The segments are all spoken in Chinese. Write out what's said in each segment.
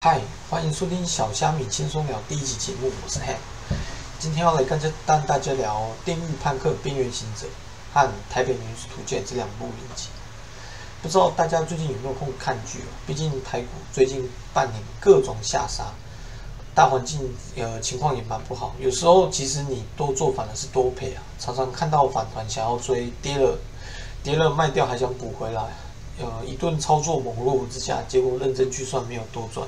嗨，欢迎收听小虾米轻松聊第一集节目，我是 Ham。今天要来跟着带大家聊《电狱判客：边缘行者》和《台北女子图鉴》这两部影集。不知道大家最近有没有空看剧哦？毕竟台股最近半年各种下杀，大环境呃情况也蛮不好。有时候其实你多做反而是多赔啊，常常看到反弹想要追，跌了跌了卖掉还想补回来，呃一顿操作猛落之下，结果认真去算没有多赚。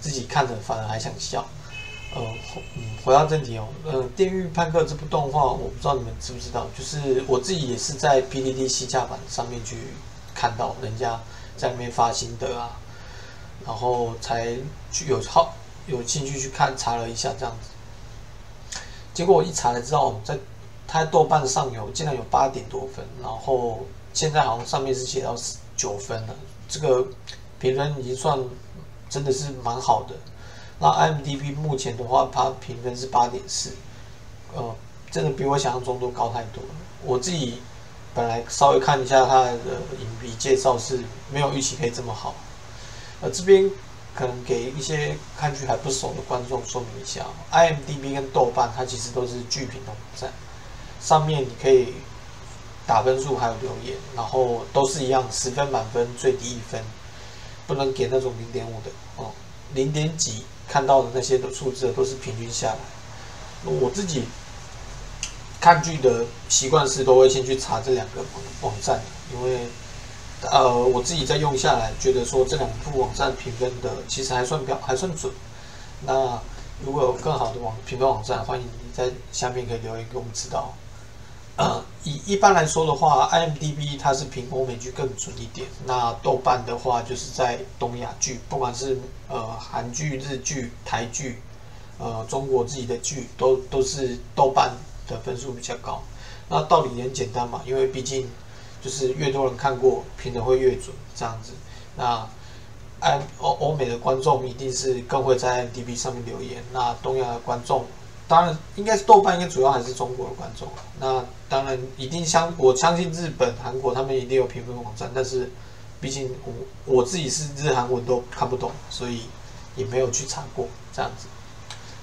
自己看着反而还想笑，呃，嗯，回到正题哦，呃，《电狱判客》这部动画，我不知道你们知不知道，就是我自己也是在 PDD 西架版上面去看到人家在那边发心得啊，然后才去有好有兴趣去看查了一下这样子，结果我一查才知道，在它豆瓣上有竟然有八点多分，然后现在好像上面是写到九分了，这个评分已经算。真的是蛮好的。那 IMDB 目前的话，它评分是八点四，呃，真的比我想象中都高太多了。我自己本来稍微看一下它的影评介绍，是没有预期可以这么好。呃，这边可能给一些看剧还不熟的观众说明一下，IMDB 跟豆瓣它其实都是剧评的网站，上面你可以打分数还有留言，然后都是一样，十分满分最低一分。不能给那种零点五的哦，零点几看到的那些的数字都是平均下来。我自己看剧的习惯是都会先去查这两个网站，因为呃我自己在用下来，觉得说这两部网站评分的其实还算标还算准。那如果有更好的网评分网站，欢迎你在下面可以留言给我们知道。呃，以一般来说的话，IMDB 它是评欧美剧更准一点。那豆瓣的话，就是在东亚剧，不管是呃韩剧、日剧、台剧，呃中国自己的剧，都都是豆瓣的分数比较高。那道理也很简单嘛，因为毕竟就是越多人看过，评的会越准，这样子。那 I 欧欧美的观众一定是更会在 IMDB 上面留言。那东亚的观众。当然，应该是豆瓣，应该主要还是中国的观众。那当然，一定相我相信日本、韩国他们一定有评分网站，但是毕竟我我自己是日韩文都看不懂，所以也没有去查过这样子。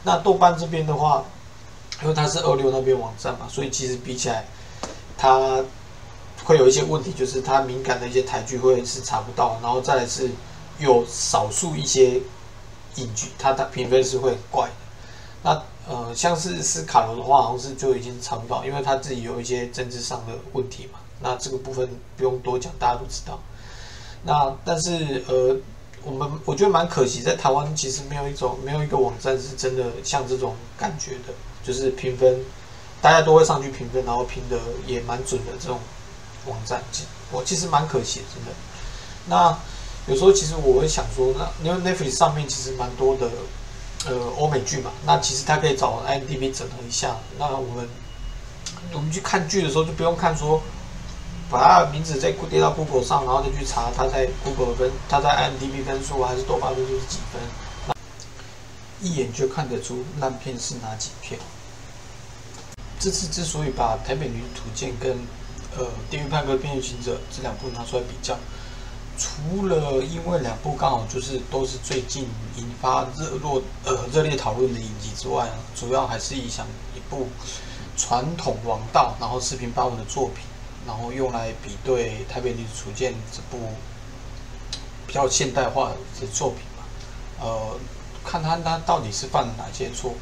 那豆瓣这边的话，因为它是二六那边网站嘛，所以其实比起来，它会有一些问题，就是它敏感的一些台剧会是查不到，然后再来是有少数一些影剧，它的评分是会怪的。那呃，像是斯卡罗的话，好像是就已经查不到，因为他自己有一些政治上的问题嘛。那这个部分不用多讲，大家都知道。那但是呃，我们我觉得蛮可惜，在台湾其实没有一种没有一个网站是真的像这种感觉的，就是评分，大家都会上去评分，然后评的也蛮准的这种网站，我其实蛮可惜，真的。那有时候其实我会想说，那因为 Netflix 上面其实蛮多的。呃，欧美剧嘛，那其实他可以找 IMDB 整合一下。那我们我们去看剧的时候，就不用看说把它的名字再跌到 Google 上，然后再去查它在 Google 分，它在 IMDB 分数还是豆瓣分数是几分，一眼就看得出烂片是哪几片。这次之所以把《台北女子图鉴》跟呃《地狱判客：边缘行者》这两部拿出来比较。除了因为两部刚好就是都是最近引发热络呃热烈讨论的影集之外啊，主要还是以想一部传统王道然后四平八稳的作品，然后用来比对《台北女子图鉴》这部比较现代化的作品嘛。呃，看他他到底是犯了哪些错？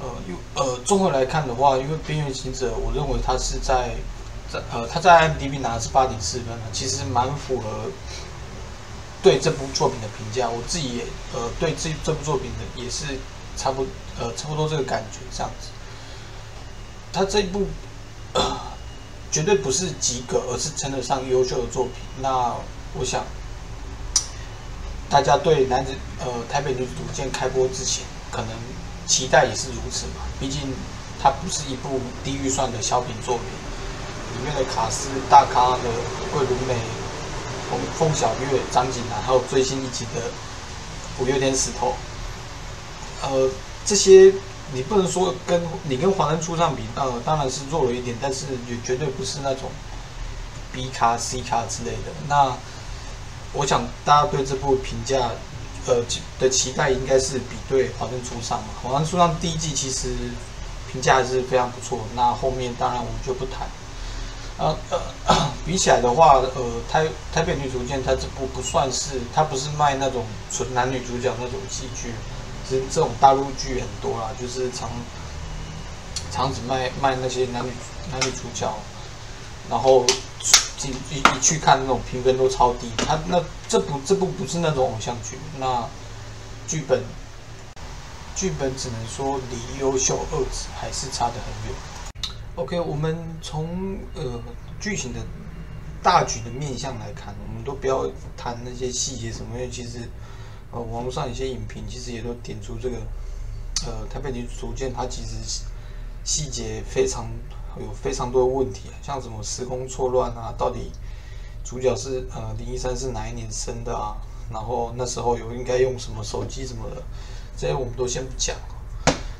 呃，又呃综合来看的话，因为《边缘行者》，我认为他是在。呃，他在 m d b 拿的是八点四分其实蛮符合对这部作品的评价。我自己也呃对这这部作品的也是差不呃差不多这个感觉这样子。他这一部 绝对不是及格，而是称得上优秀的作品。那我想大家对男子呃台北女子图鉴开播之前，可能期待也是如此嘛。毕竟它不是一部低预算的小品作品。里面的卡斯大咖的桂纶镁、凤凤小岳、张景南，还有最新一集的五月天石头，呃，这些你不能说跟你跟华灯初上比，呃，当然是弱了一点，但是也绝对不是那种 B 卡、C 卡之类的。那我想大家对这部评价呃的期待应该是比对《华灯初上》嘛，《华灯初上》第一季其实评价还是非常不错。那后面当然我们就不谈。呃呃，比起来的话，呃，台台北女主见它这部不算是，它不是卖那种纯男女主角那种戏剧，其实这种大陆剧很多啦，就是常常只卖卖那些男女男女主角，然后一一一去看那种评分都超低。它那这部这部不是那种偶像剧，那剧本剧本只能说离优秀二字还是差得很远。OK，我们从呃剧情的大局的面向来看，我们都不要谈那些细节什么，因为其实呃网络上一些影评其实也都点出这个呃台北女主见它其实细节非常有非常多的问题，像什么时空错乱啊，到底主角是呃林一山是哪一年生的啊，然后那时候有应该用什么手机什么的，这些我们都先不讲。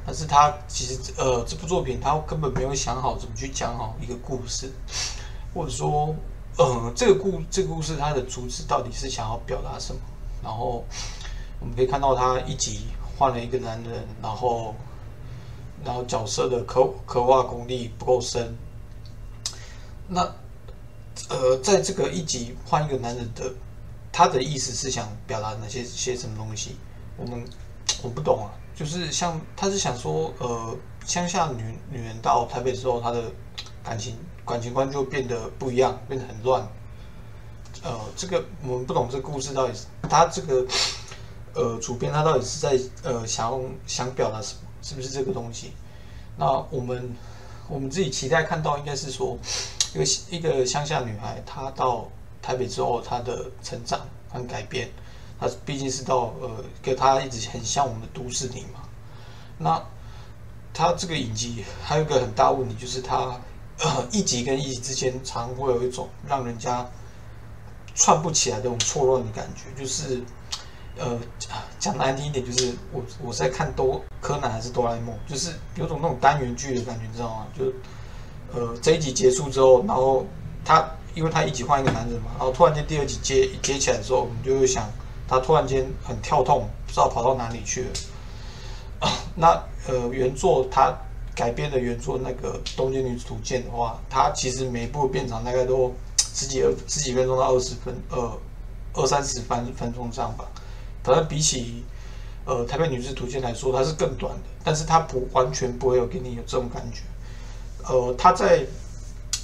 但是他其实呃，这部作品他根本没有想好怎么去讲好一个故事，或者说，呃，这个故这个故事它的主旨到底是想要表达什么？然后我们可以看到他一集换了一个男人，然后然后角色的刻刻画功力不够深。那呃，在这个一集换一个男人的，他的意思是想表达哪些些什么东西？我们我不懂啊。就是像他是想说，呃，乡下女女人到台北之后，她的感情感情观就变得不一样，变得很乱。呃，这个我们不懂这个故事到底是他这个呃主编他到底是在呃想想表达什么，是不是这个东西？那我们我们自己期待看到应该是说，一个一个乡下女孩她到台北之后，她的成长和改变。他毕竟是到呃，跟他一直很像我们的都市里嘛。那他这个影集还有个很大问题，就是他一集跟一集之间常会有一种让人家串不起来的这种错乱的感觉。就是呃，讲难听一点，就是我我在看多柯南还是哆啦 A 梦，就是有种那种单元剧的感觉，你知道吗？就呃这一集结束之后，然后他因为他一集换一个男人嘛，然后突然间第二集接接起来的时候，我们就会想。他突然间很跳痛，不知道跑到哪里去了。那呃，原作他改编的原作那个《东京女子图鉴》的话，它其实每一部变长大概都十几二十几分钟到二十分，呃，二三十分分钟这样吧。反正比起呃《台北女子图鉴》来说，它是更短的，但是它不完全不会有给你有这种感觉。呃，他在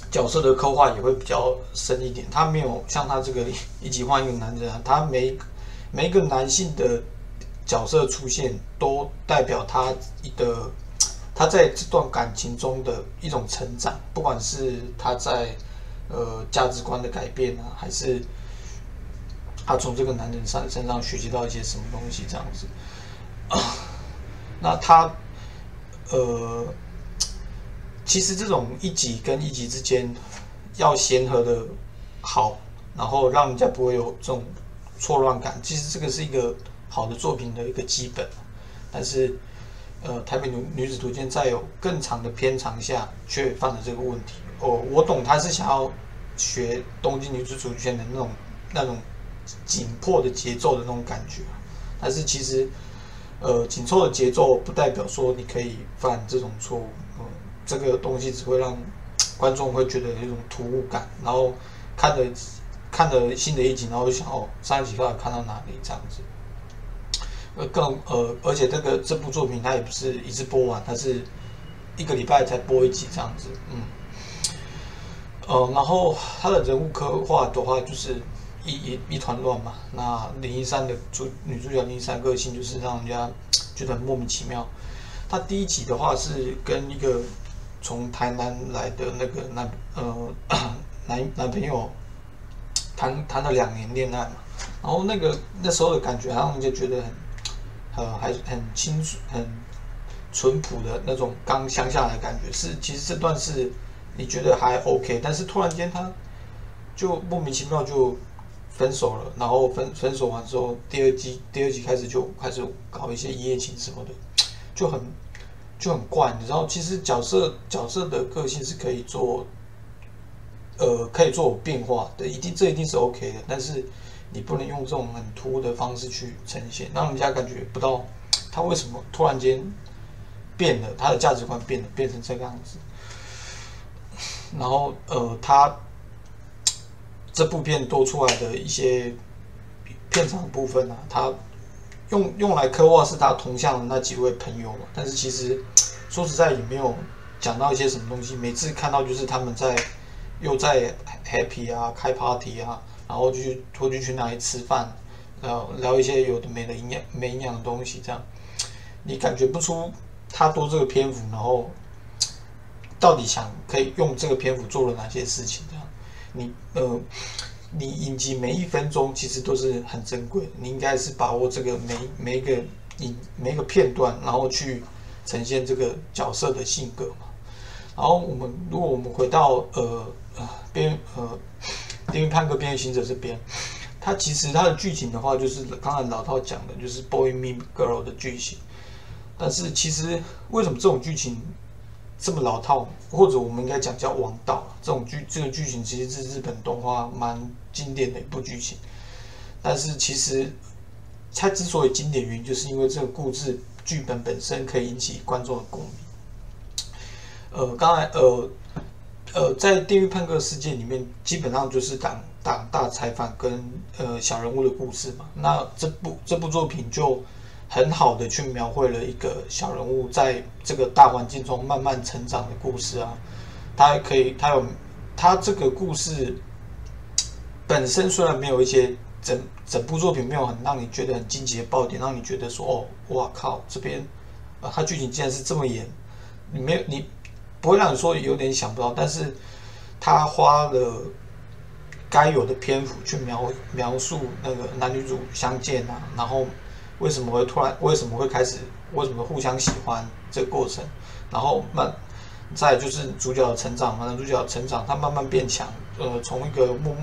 角色的刻画也会比较深一点，他没有像他这个一集换一个男人，他没。每一个男性的角色出现，都代表他的 他在这段感情中的一种成长，不管是他在呃价值观的改变啊，还是他从这个男人身身上学习到一些什么东西这样子。那他呃，其实这种一级跟一级之间要协和的好，然后让人家不会有这种。错乱感，其实这个是一个好的作品的一个基本，但是，呃，台北女女子图鉴在有更长的篇长下，却犯了这个问题。哦，我懂他是想要学东京女子图鉴的那种那种紧迫的节奏的那种感觉，但是其实，呃，紧凑的节奏不代表说你可以犯这种错误。嗯，这个东西只会让观众会觉得有一种突兀感，然后看着。看了新的一集，然后就想哦，上一集到底看到哪里这样子？呃，更呃，而且这个这部作品它也不是一次播完，它是一个礼拜才播一集这样子，嗯，呃，然后他的人物刻画的话，就是一一一团乱嘛。那林一山的主女主角林一山个性就是让人家觉得很莫名其妙。他第一集的话是跟一个从台南来的那个男呃 男男朋友。谈谈了两年恋爱嘛，然后那个那时候的感觉，让人家觉得很，呃，还很清楚、很淳朴的那种刚乡下的感觉。是，其实这段是你觉得还 OK，但是突然间他就莫名其妙就分手了，然后分分手完之后，第二季第二季开始就开始搞一些一夜情什么的，就很就很怪。你知道，其实角色角色的个性是可以做。呃，可以做变化的，一定这一定是 OK 的。但是你不能用这种很突兀的方式去呈现，让人家感觉不到他为什么突然间变了，他的价值观变了，变成这个样子。然后呃，他这部片多出来的一些片场部分呢，他用用来刻画是他同向的那几位朋友嘛，但是其实说实在也没有讲到一些什么东西，每次看到就是他们在又在 happy 啊，开 party 啊，然后就去或者去哪里吃饭，然后聊一些有的没的营养没营养的东西，这样你感觉不出他多这个篇幅，然后。到底想可以用这个篇幅做了哪些事情？这样，你呃，你影集每一分钟其实都是很珍贵，你应该是把握这个每每一个影每一个片段，然后去呈现这个角色的性格嘛。然后我们如果我们回到呃呃边呃《电狱判客边缘行者》这边，它其实它的剧情的话，就是刚才老套讲的，就是 Boy Me Girl 的剧情。但是其实为什么这种剧情？这么老套，或者我们应该讲叫王道这种剧，这个剧情其实是日本动画蛮经典的一部剧情。但是其实它之所以经典，原因就是因为这个故事剧本本身可以引起观众的共鸣。呃，刚才呃呃，在《地狱判客》世界里面，基本上就是党党大裁判跟呃小人物的故事嘛。那这部这部作品就。很好的去描绘了一个小人物在这个大环境中慢慢成长的故事啊，他可以，他有，他这个故事本身虽然没有一些整整部作品没有很让你觉得很惊奇的爆点，让你觉得说哦，哇靠，这边啊，他剧情竟然是这么严，你没有你不会让你说有点想不到，但是他花了该有的篇幅去描描述那个男女主相见啊，然后。为什么会突然？为什么会开始？为什么互相喜欢这个过程？然后慢，再就是主角的成长嘛。男主角成长，他慢慢变强。呃，从一个默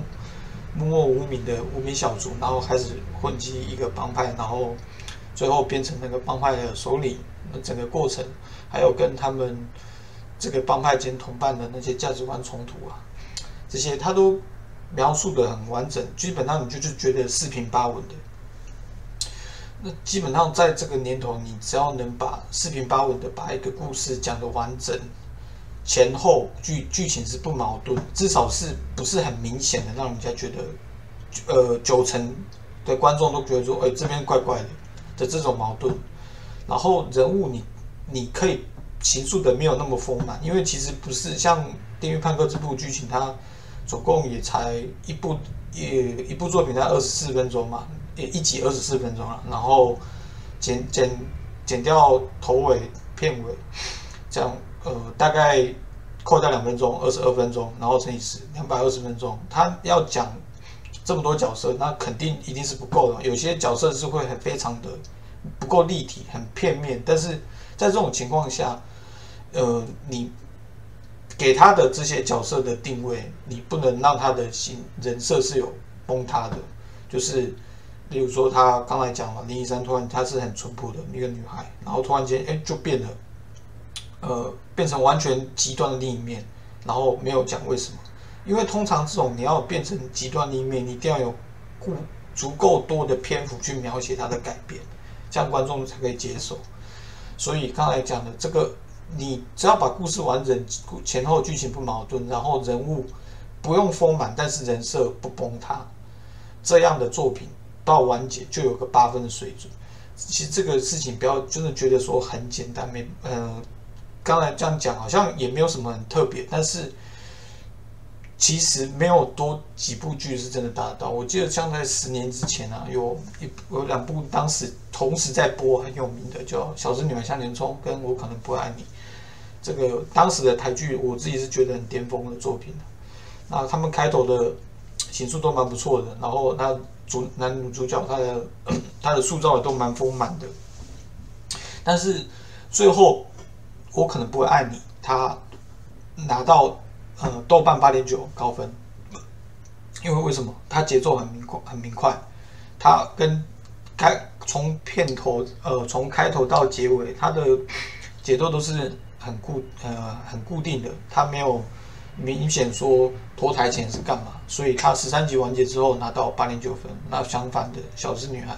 默默无名的无名小卒，然后开始混迹一个帮派，然后最后变成那个帮派的首领。那整个过程，还有跟他们这个帮派间同伴的那些价值观冲突啊，这些他都描述的很完整。基本上你就是觉得四平八稳的。那基本上在这个年头，你只要能把四平八稳的把一个故事讲得完整，前后剧剧情是不矛盾，至少是不是很明显的让人家觉得，呃，九成的观众都觉得说，哎，这边怪怪的的这种矛盾。然后人物你你可以情愫的没有那么丰满，因为其实不是像《电狱判客》这部剧情，它总共也才一部一一部作品才二十四分钟嘛。也一集二十四分钟了，然后剪剪剪掉头尾片尾，这样呃大概扣掉两分钟，二十二分钟，然后乘以十，两百二十分钟。他要讲这么多角色，那肯定一定是不够的。有些角色是会很非常的不够立体，很片面。但是在这种情况下，呃，你给他的这些角色的定位，你不能让他的形人设是有崩塌的，就是。例如说，他刚才讲了林依山，突然她是很淳朴的一个女孩，然后突然间，哎，就变了，呃，变成完全极端的另一面，然后没有讲为什么，因为通常这种你要变成极端另一面，你一定要有足足够多的篇幅去描写她的改变，这样观众才可以接受。所以刚才讲的这个，你只要把故事完整，前后剧情不矛盾，然后人物不用丰满，但是人设不崩塌，这样的作品。到完结就有个八分的水准，其实这个事情不要真的觉得说很简单，没嗯，刚才这样讲好像也没有什么很特别，但是其实没有多几部剧是真的达到。我记得像在十年之前啊，有一有两部当时同时在播很有名的，叫《小侄女们向前冲》跟我可能不爱你。这个当时的台剧，我自己是觉得很巅峰的作品那他们开头的形塑都蛮不错的，然后他。主男女主角他的 他的塑造也都蛮丰满的，但是最后我可能不会爱你，他拿到呃豆瓣八点九高分，因为为什么？他节奏很明快，很明快，他跟开从片头呃从开头到结尾，他的节奏都是很固呃很固定的，他没有明显说脱台前是干嘛，所以他十三集完结之后拿到八点九分。那相反的小资女孩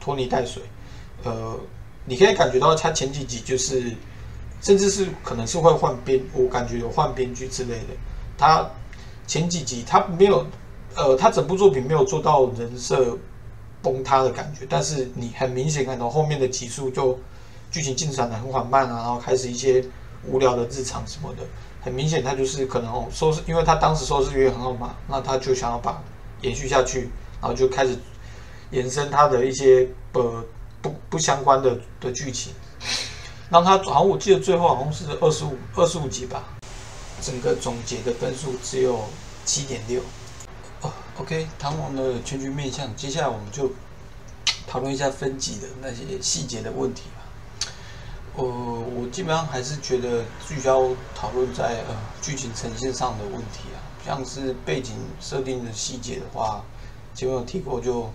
拖泥带水，呃，你可以感觉到他前几集就是，甚至是可能是会换编，我感觉有换编剧之类的。他前几集他没有，呃，他整部作品没有做到人设崩塌的感觉，但是你很明显看到后面的集数就剧情进展的很缓慢啊，然后开始一些无聊的日常什么的。很明显，他就是可能哦收视，因为他当时收视率很好嘛，那他就想要把延续下去，然后就开始延伸他的一些呃不不相关的的剧情，让他好像我记得最后好像是二十五二十五集吧，整个总结的分数只有七点六。，OK，唐王的全局面向，接下来我们就讨论一下分级的那些细节的问题吧。呃，我基本上还是觉得聚焦讨论在呃剧情呈现上的问题啊，像是背景设定的细节的话，前面有提过，就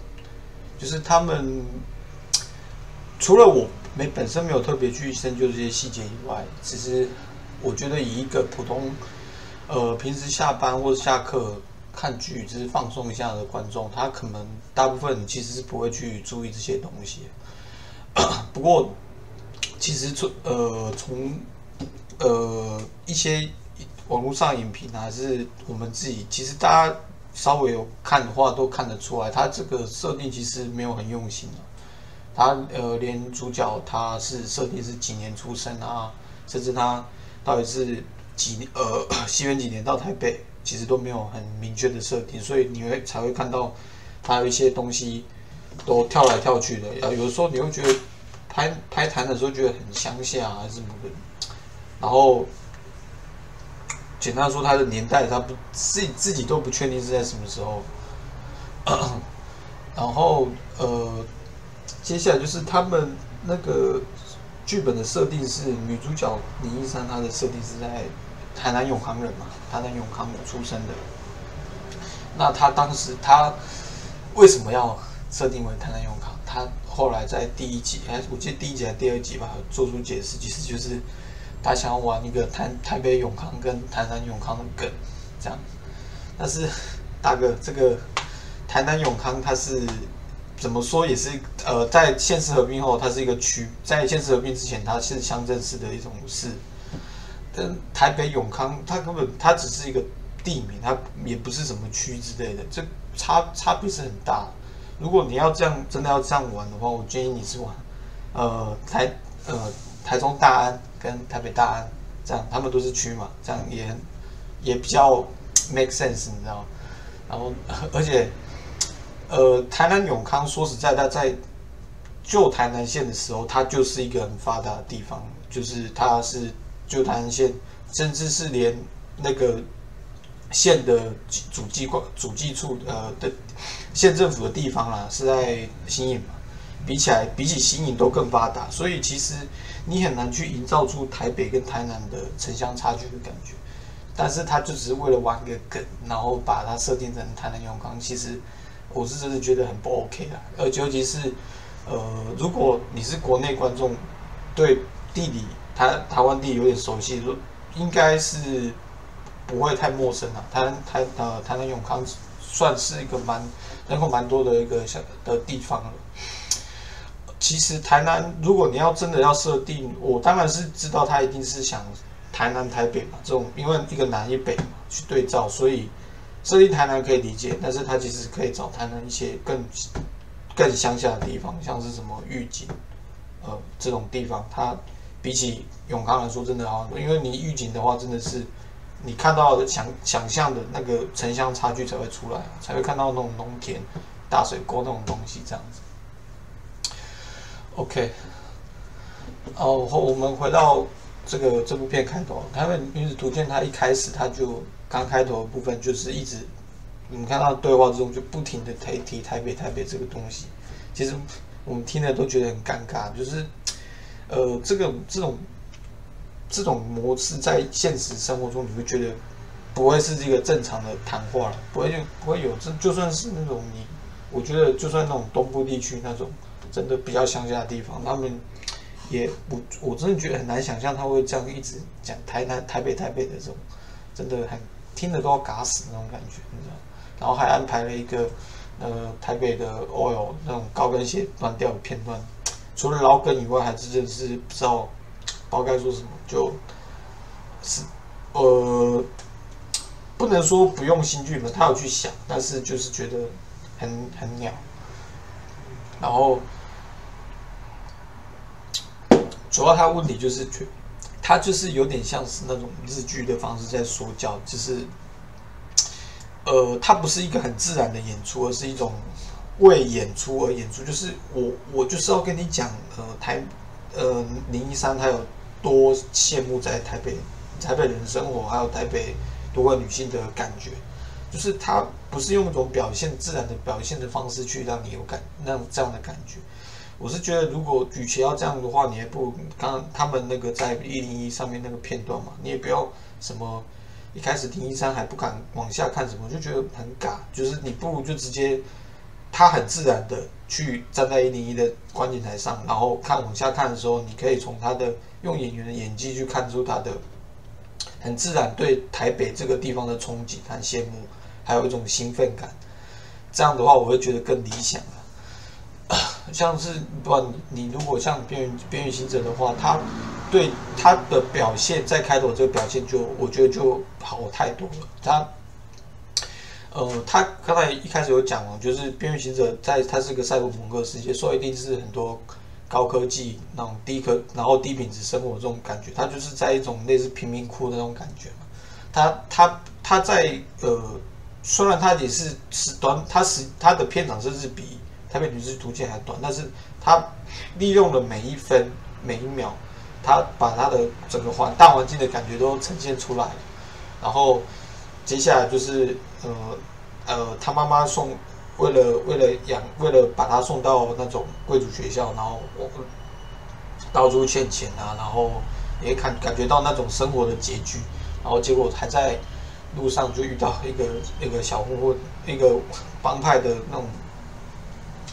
就是他们除了我没本身没有特别去深究这些细节以外，其实我觉得以一个普通呃平时下班或者下课看剧只是放松一下的观众，他可能大部分其实是不会去注意这些东西，不过。其实从呃从呃一些网络上影评还是我们自己，其实大家稍微有看的话都看得出来，他这个设定其实没有很用心他呃连主角他是设定是几年出生啊，甚至他到底是几呃西元几年到台北，其实都没有很明确的设定，所以你会才会看到他有一些东西都跳来跳去的，然后有的时候你会觉得。拍拍谈的时候觉得很乡下还是什么的，然后简单说他的年代，他不自己自己都不确定是在什么时候。然后呃，接下来就是他们那个剧本的设定是女主角林依山，她的设定是在台南永康人嘛，台南永康出生的。那他当时他为什么要设定为台南永康？他后来在第一集，还是我记得第一集还是第二集吧，做出解释，其实就是他想要玩一个台台北永康跟台南永康的梗，这样。但是大哥，这个台南永康它是怎么说也是呃，在县市合并后，它是一个区；在县市合并之前，它是乡镇市的一种市。跟台北永康，它根本它只是一个地名，它也不是什么区之类的，这差差别是很大。如果你要这样，真的要这样玩的话，我建议你是玩，呃，台呃台中大安跟台北大安，这样他们都是区嘛，这样也也比较 make sense，你知道？然后 而且，呃，台南永康说实在，它在旧台南县的时候，它就是一个很发达的地方，就是它是旧台南县，甚至是连那个。县的主机关、主机处呃的县政府的地方啦，是在新营嘛？比起来，比起新营都更发达，所以其实你很难去营造出台北跟台南的城乡差距的感觉。但是他就只是为了玩个梗，然后把它设定成台南永康，其实我是真的觉得很不 OK 啊。而尤其是呃，如果你是国内观众，对地理台台湾地有点熟悉，应该是。不会太陌生了。台南台呃台南永康算是一个蛮人口蛮多的一个小的地方了。其实台南，如果你要真的要设定，我当然是知道他一定是想台南台北嘛，这种因为一个南一北嘛去对照，所以设定台南可以理解。但是他其实可以找台南一些更更乡下的地方，像是什么御景呃这种地方，它比起永康来说真的好很多。因为你御景的话，真的是。你看到的想想象的那个城乡差距才会出来，才会看到那种农田、大水沟那种东西这样子。OK，哦，我们回到这个这部片开头，他们女子图鉴，它一开始它就刚开头的部分就是一直，你们看到对话之中就不停的提提台北台北这个东西，其实我们听了都觉得很尴尬，就是呃这个这种。这种模式在现实生活中，你会觉得不会是一个正常的谈话了，不会就不会有这就算是那种你，我觉得就算那种东部地区那种真的比较乡下的地方，他们也我我真的觉得很难想象他会这样一直讲台南台北台北的这种真的很听得都要嘎死那种感觉，你知道？然后还安排了一个呃台北的 oil 那种高跟鞋断掉的片段，除了老梗以外，还是真的是不知道不知道该说什么，就是呃不能说不用心剧本，他有去想，但是就是觉得很很鸟，然后。主要他问题就是，他就是有点像是那种日剧的方式在说教，就是，呃，他不是一个很自然的演出，而是一种为演出而演出。就是我，我就是要跟你讲，呃，台，呃，林一山他有多羡慕在台北台北人的生活，还有台北多个女性的感觉，就是他不是用一种表现自然的表现的方式去让你有感那这样的感觉。我是觉得，如果与其要这样的话，你还不刚他们那个在一零一上面那个片段嘛，你也不要什么一开始林一山还不敢往下看什么，就觉得很尬。就是你不如就直接他很自然的去站在一零一的观景台上，然后看往下看的时候，你可以从他的用演员的演技去看出他的很自然对台北这个地方的憧憬和羡慕，还有一种兴奋感。这样的话，我会觉得更理想。像是不，你如果像边缘边缘行者的话，他对他的表现在开头这个表现就我觉得就好太多了。他，呃，他刚才一开始有讲了，就是边缘行者在他是个赛博朋克世界，所以一定是很多高科技那种低科，然后低品质生活这种感觉。他就是在一种类似贫民窟的那种感觉嘛。他他他在呃，虽然他也是是短，他是他的片长甚至比。台北女子图鉴还短，但是他利用了每一分每一秒，他把他的整个环大环境的感觉都呈现出来。然后接下来就是呃呃，他妈妈送为了为了养为了把他送到那种贵族学校，然后我到处欠钱啊，然后也感感觉到那种生活的拮据，然后结果还在路上就遇到一个一个小混混，一个帮派的那种。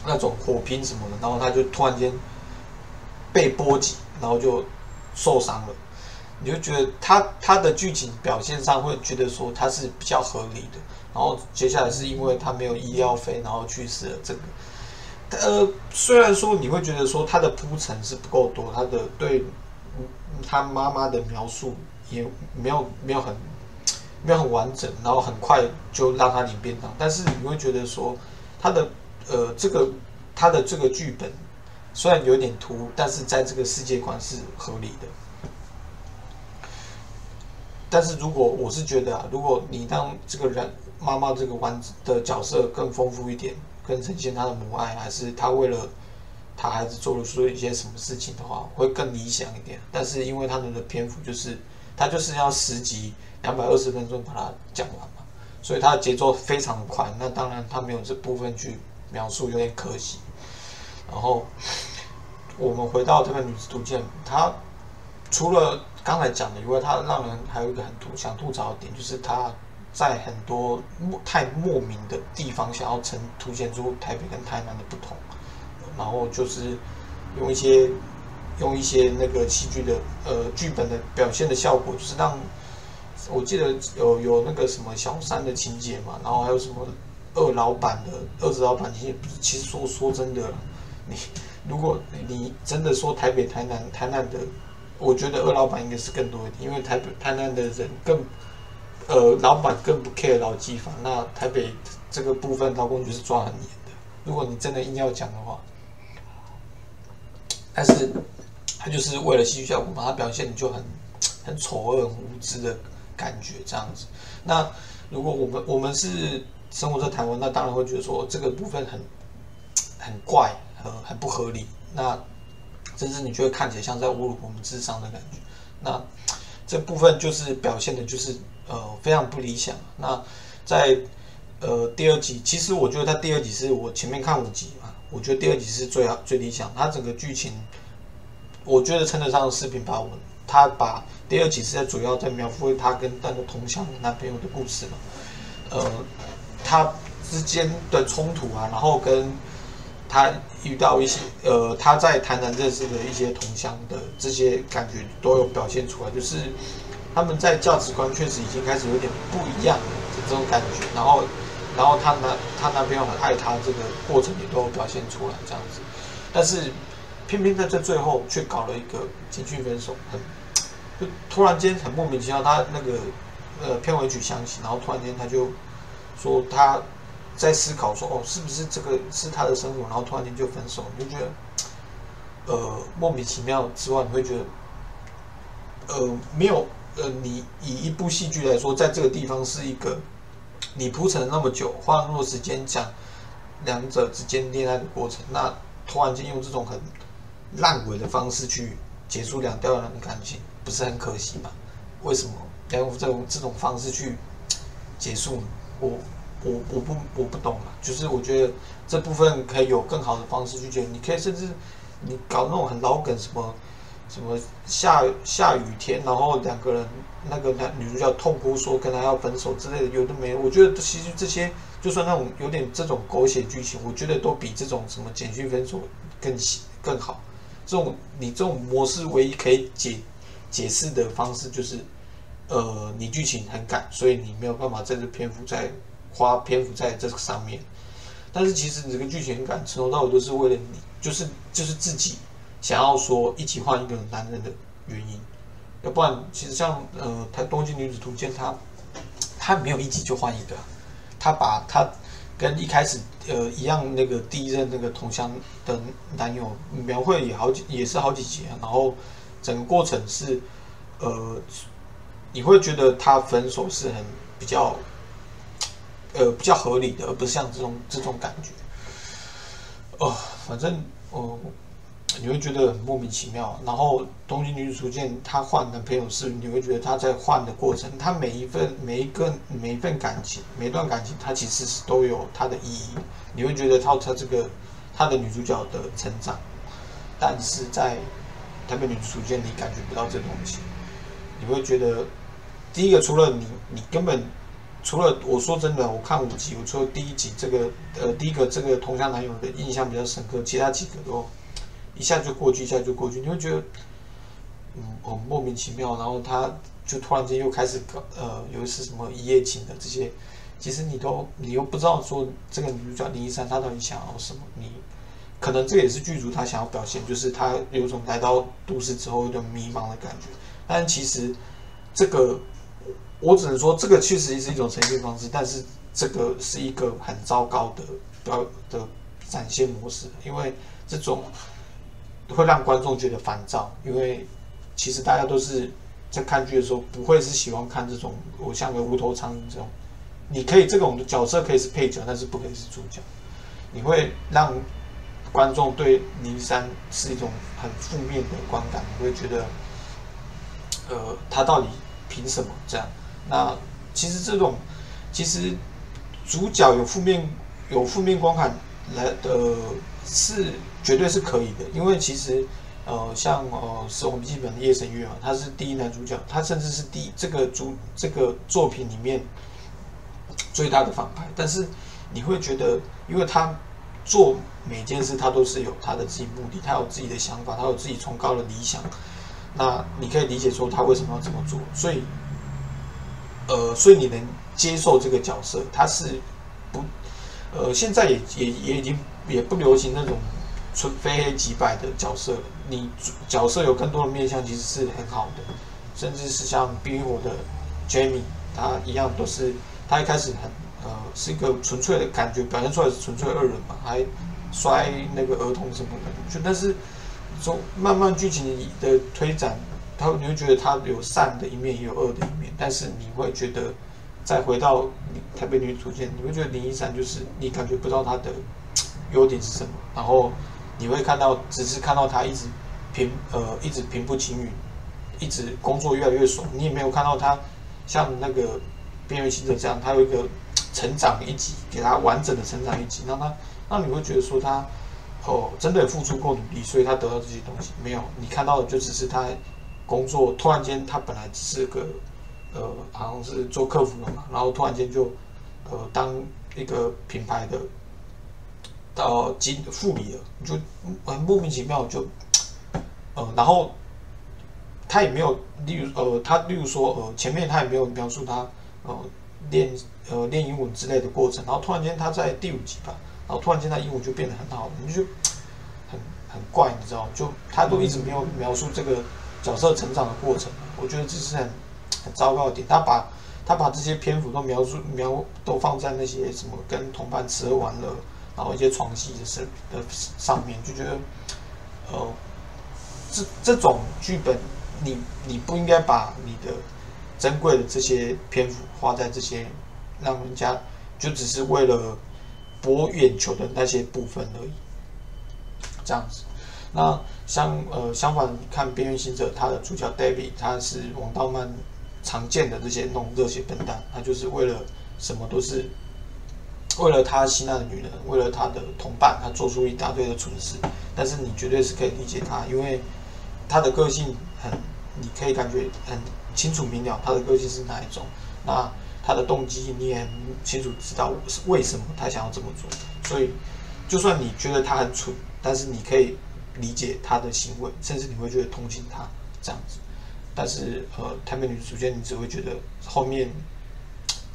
那种火拼什么的，然后他就突然间被波及，然后就受伤了。你就觉得他他的剧情表现上会觉得说他是比较合理的。然后接下来是因为他没有医疗费，然后去世了。这个呃，虽然说你会觉得说他的铺陈是不够多，他的对他妈妈的描述也没有没有很没有很完整，然后很快就让他领便当。但是你会觉得说他的。呃，这个他的这个剧本虽然有点突兀，但是在这个世界观是合理的。但是如果我是觉得啊，如果你让这个人妈妈这个丸子的角色更丰富一点，更呈现他的母爱，还是他为了他孩子做了说一些什么事情的话，会更理想一点。但是因为他们的篇幅就是他就是要十集两百二十分钟把它讲完嘛，所以他的节奏非常快。那当然他没有这部分去。描述有点可惜，然后我们回到这个女子图鉴，她除了刚才讲的以外，她让人还有一个很吐想吐槽的点，就是她在很多莫太莫名的地方想要呈凸显出台北跟台南的不同，然后就是用一些用一些那个戏剧的呃剧本的表现的效果，就是让我记得有有那个什么小三的情节嘛，然后还有什么。二老板的二子老板，其实其实说说真的，你如果你真的说台北、台南、台南的，我觉得二老板应该是更多一点，因为台北、台南的人更，呃，老板更不 care 劳基法，那台北这个部分劳工局是抓很严的。如果你真的硬要讲的话，但是他就是为了戏剧效果，把他表现就很很丑恶、很无知的感觉这样子。那如果我们我们是。生活在台湾，那当然会觉得说这个部分很 很怪，呃，很不合理。那甚至你就会看起来像在侮辱我们智商的感觉。那这部分就是表现的，就是呃非常不理想。那在呃第二集，其实我觉得它第二集是我前面看五集嘛，我觉得第二集是最好最理想。它整个剧情，我觉得称得上四平八稳。他把第二集是在主要在描绘他跟那个同乡男朋友的故事嘛，呃。他之间的冲突啊，然后跟他遇到一些呃，他在台南认识的一些同乡的这些感觉都有表现出来，就是他们在价值观确实已经开始有点不一样的这种感觉，然后，然后他男他男朋友很爱她，这个过程也都有表现出来这样子，但是偏偏在这最后却搞了一个情绪分手，很就突然间很莫名其妙，他那个呃片尾曲响起，然后突然间他就说他在思考说哦是不是这个是他的生活，然后突然间就分手，你就觉得呃莫名其妙之外，你会觉得呃没有。呃，你以一部戏剧来说，在这个地方是一个你铺陈那么久，花那么多时间讲两者之间恋爱的过程，那突然间用这种很烂尾的方式去结束两段人的感情，不是很可惜吗？为什么要用这种这种方式去结束呢？我我我不我不懂啊，就是我觉得这部分可以有更好的方式去结，你可以甚至你搞那种很老梗什么。什么下下雨天，然后两个人那个男女主角痛哭说跟他要分手之类的，有的没。我觉得其实这些就算那种有点这种狗血剧情，我觉得都比这种什么简讯分手更更好。这种你这种模式唯一可以解解释的方式就是，呃，你剧情很赶，所以你没有办法在这篇幅在花篇幅在这个上面。但是其实你这个剧情很赶，从头到尾都是为了你，就是就是自己。想要说一起换一个男人的原因，要不然其实像呃《台东京女子图鉴》，他他没有一集就换一个，他把他跟一开始呃一样那个第一任那个同乡的男友描绘也好几也是好几集，然后整个过程是呃你会觉得他分手是很比较呃比较合理的，而不是像这种这种感觉。哦，反正哦。你会觉得很莫名其妙，然后《东京女子初见》她换男朋友是，你会觉得她在换的过程，她每一份每一个每一份感情，每段感情，它其实是都有它的意义。你会觉得她她这个她的女主角的成长，但是在《台北女子初见》你感觉不到这东西。你会觉得第一个，除了你你根本除了我说真的，我看五集，我除了第一集这个呃第一个这个同乡男友的印象比较深刻，其他几个都。一下就过去，一下就过去，你会觉得，嗯，很莫名其妙。然后他就突然间又开始搞，呃，有一次什么一夜情的这些，其实你都 你又不知道说这个女主角林一山她到底想要什么。你可能这也是剧组他想要表现，就是他有种来到都市之后有点迷茫的感觉。但其实这个我只能说，这个确实是一种呈现方式，但是这个是一个很糟糕的表的展现模式，因为这种。会让观众觉得烦躁，因为其实大家都是在看剧的时候，不会是喜欢看这种我像个无头苍蝇这种。你可以这种角色可以是配角，但是不可以是主角。你会让观众对林山是一种很负面的观感，你会觉得，呃，他到底凭什么这样？那其实这种其实主角有负面有负面观感来的是。绝对是可以的，因为其实，呃，像呃《死亡笔记本》的夜神月啊，他是第一男主角，他甚至是第这个主这个作品里面最大的反派。但是你会觉得，因为他做每件事，他都是有他的自己目的，他有自己的想法，他有自己崇高的理想。那你可以理解说他为什么要这么做，所以，呃，所以你能接受这个角色，他是不，呃，现在也也也已经也不流行那种。纯非黑即白的角色，你角色有更多的面向，其实是很好的。甚至是像《冰与火》的 Jamie，他一样都是他一开始很呃是一个纯粹的感觉，表现出来是纯粹恶人嘛，还摔那个儿童什么的。就但是从慢慢剧情的推展，他你会觉得他有善的一面，也有恶的一面。但是你会觉得再回到台北女主角，你会觉得林一山就是你感觉不到他的优点是什么，然后。你会看到，只是看到他一直平呃一直平步青云，一直工作越来越爽。你也没有看到他像那个边缘行者这样，他有一个成长一级，给他完整的成长一级，让他让你会觉得说他哦真的付出过努力，所以他得到这些东西。没有，你看到的就只是他工作突然间他本来只是个呃好像是做客服的嘛，然后突然间就呃当一个品牌的。到经副理了，就很莫名其妙就，呃，然后他也没有，例如呃，他例如说呃，前面他也没有描述他呃练呃练英文之类的过程，然后突然间他在第五集吧，然后突然间他英文就变得很好，你就很很怪，你知道就他都一直没有描述这个角色成长的过程，我觉得这是很很糟糕的点。他把他把这些篇幅都描述描都放在那些什么跟同伴吃喝玩乐，然后一些床戏的事的上面，就觉得呃这这种剧本。你你不应该把你的珍贵的这些篇幅花在这些让人家就只是为了博眼球的那些部分而已，这样子。那相呃相反，看《边缘行者》，他的主角 David，他是王道漫常见的这些那种热血笨蛋，他就是为了什么都是为了他心爱的女人，为了他的同伴，他做出一大堆的蠢事。但是你绝对是可以理解他，因为他的个性。很，你可以感觉很清楚明了他的个性是哪一种，那他的动机你也很清楚知道为什么他想要这么做，所以就算你觉得他很蠢，但是你可以理解他的行为，甚至你会觉得同情他这样子。但是呃，台美女主角你只会觉得后面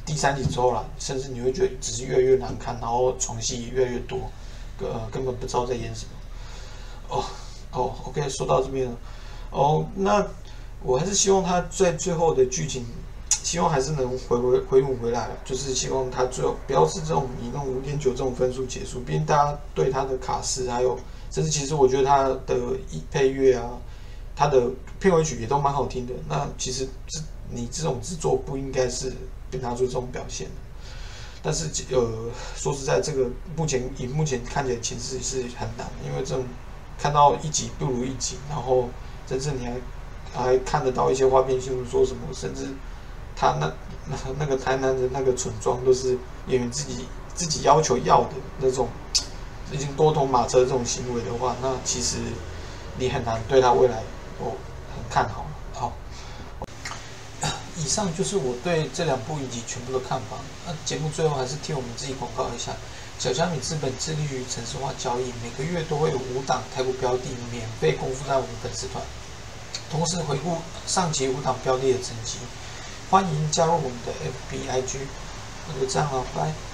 第三集之后啦，甚至你会觉得只是越来越难看，然后床戏越来越多，呃，根本不知道在演什么。哦哦，OK，说到这边了。哦，那我还是希望他在最后的剧情，希望还是能回回回稳回来，就是希望他最后不要是这种以那种五点九这种分数结束。毕竟大家对他的卡斯还有，甚至其实我觉得他的配乐啊，他的片尾曲也都蛮好听的。那其实这你这种制作不应该是被拿出这种表现。但是呃，说实在，这个目前以目前看起来情势是很难，因为这种看到一集不如一集，然后。甚至你还还看得到一些花边新闻，说什么甚至他那那那个台南的那个村庄都是演员自己自己要求要的那种，已经多头马车这种行为的话，那其实你很难对他未来哦很看好。好，以上就是我对这两部以及全部的看法。那节目最后还是替我们自己广告一下，小虾米资本致力于城市化交易，每个月都会有五档台股标的免费公布在我们粉丝团。同时回顾上期五档标的的成绩，欢迎加入我们的 FBIG，那就这样了，拜。